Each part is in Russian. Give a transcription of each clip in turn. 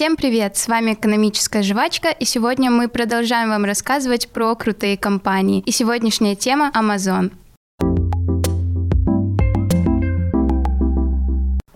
Всем привет! С вами экономическая жвачка, и сегодня мы продолжаем вам рассказывать про крутые компании. И сегодняшняя тема Amazon.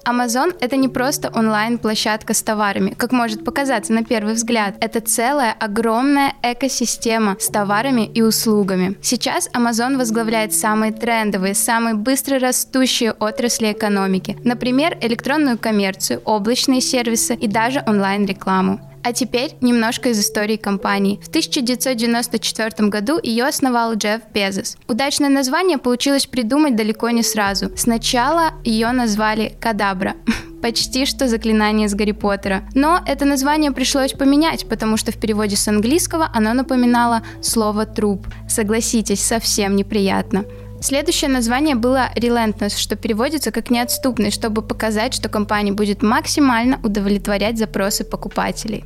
Amazon — это не просто онлайн-площадка с товарами, как может показаться на первый взгляд. Это целая огромная экосистема с товарами и услугами. Сейчас Amazon возглавляет самые трендовые, самые быстро растущие отрасли экономики. Например, электронную коммерцию, облачные сервисы и даже онлайн-рекламу. А теперь немножко из истории компании. В 1994 году ее основал Джефф Безос. Удачное название получилось придумать далеко не сразу. Сначала ее назвали Кадабра. Почти что заклинание с Гарри Поттера. Но это название пришлось поменять, потому что в переводе с английского оно напоминало слово «труп». Согласитесь, совсем неприятно. Следующее название было Relentless, что переводится как неотступный, чтобы показать, что компания будет максимально удовлетворять запросы покупателей.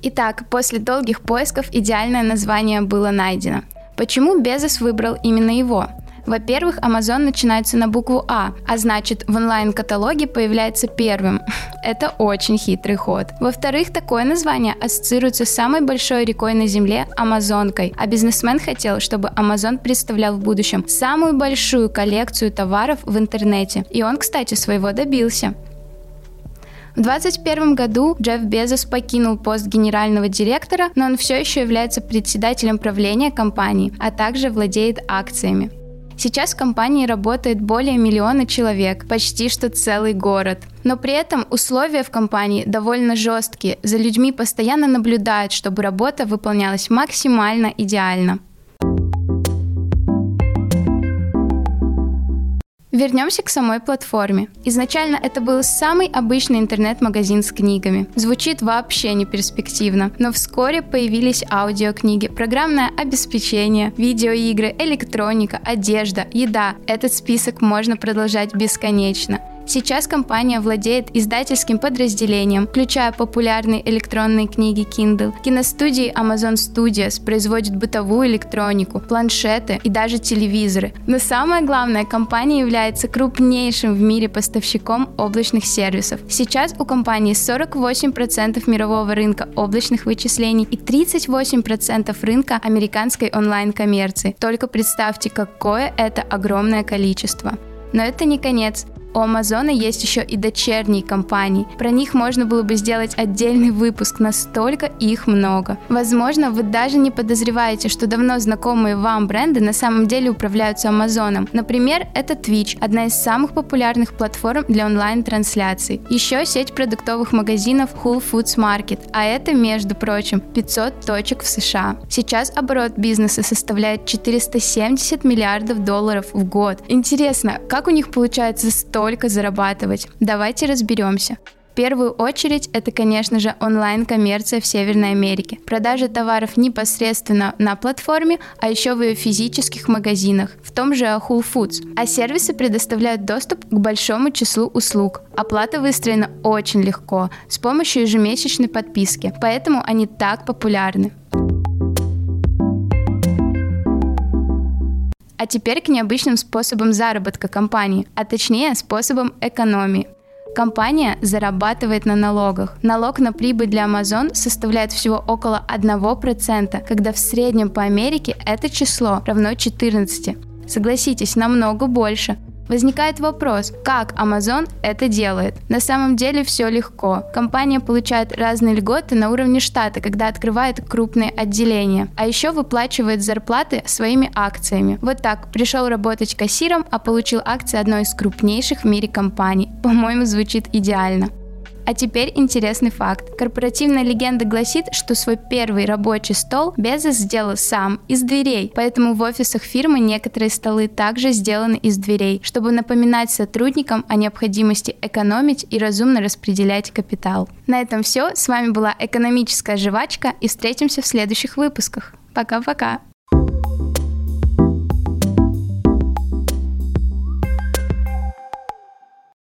Итак, после долгих поисков идеальное название было найдено. Почему Безос выбрал именно его? Во-первых, Amazon начинается на букву А, а значит в онлайн-каталоге появляется первым. Это очень хитрый ход. Во-вторых, такое название ассоциируется с самой большой рекой на Земле – Амазонкой, а бизнесмен хотел, чтобы Amazon представлял в будущем самую большую коллекцию товаров в интернете. И он, кстати, своего добился. В 2021 году Джефф Безос покинул пост генерального директора, но он все еще является председателем правления компании, а также владеет акциями. Сейчас в компании работает более миллиона человек, почти что целый город. Но при этом условия в компании довольно жесткие. За людьми постоянно наблюдают, чтобы работа выполнялась максимально идеально. Вернемся к самой платформе. Изначально это был самый обычный интернет-магазин с книгами. Звучит вообще не перспективно, но вскоре появились аудиокниги, программное обеспечение, видеоигры, электроника, одежда, еда. Этот список можно продолжать бесконечно. Сейчас компания владеет издательским подразделением, включая популярные электронные книги Kindle. Киностудии Amazon Studios производит бытовую электронику, планшеты и даже телевизоры. Но самое главное, компания является крупнейшим в мире поставщиком облачных сервисов. Сейчас у компании 48% мирового рынка облачных вычислений и 38% рынка американской онлайн-коммерции. Только представьте, какое это огромное количество. Но это не конец. У Амазона есть еще и дочерние компании. Про них можно было бы сделать отдельный выпуск, настолько их много. Возможно, вы даже не подозреваете, что давно знакомые вам бренды на самом деле управляются Амазоном. Например, это Twitch, одна из самых популярных платформ для онлайн-трансляций. Еще сеть продуктовых магазинов Whole Foods Market, а это, между прочим, 500 точек в США. Сейчас оборот бизнеса составляет 470 миллиардов долларов в год. Интересно, как у них получается 100 столько зарабатывать. Давайте разберемся. В первую очередь это, конечно же, онлайн-коммерция в Северной Америке. Продажа товаров непосредственно на платформе, а еще в ее физических магазинах, в том же Whole Foods. А сервисы предоставляют доступ к большому числу услуг. Оплата выстроена очень легко, с помощью ежемесячной подписки, поэтому они так популярны. А теперь к необычным способам заработка компании, а точнее способам экономии. Компания зарабатывает на налогах. Налог на прибыль для Amazon составляет всего около 1%, когда в среднем по Америке это число равно 14. Согласитесь, намного больше. Возникает вопрос, как Amazon это делает? На самом деле все легко. Компания получает разные льготы на уровне штата, когда открывает крупные отделения. А еще выплачивает зарплаты своими акциями. Вот так, пришел работать кассиром, а получил акции одной из крупнейших в мире компаний. По-моему, звучит идеально. А теперь интересный факт. Корпоративная легенда гласит, что свой первый рабочий стол Безос сделал сам, из дверей, поэтому в офисах фирмы некоторые столы также сделаны из дверей, чтобы напоминать сотрудникам о необходимости экономить и разумно распределять капитал. На этом все. С вами была экономическая жвачка и встретимся в следующих выпусках. Пока-пока.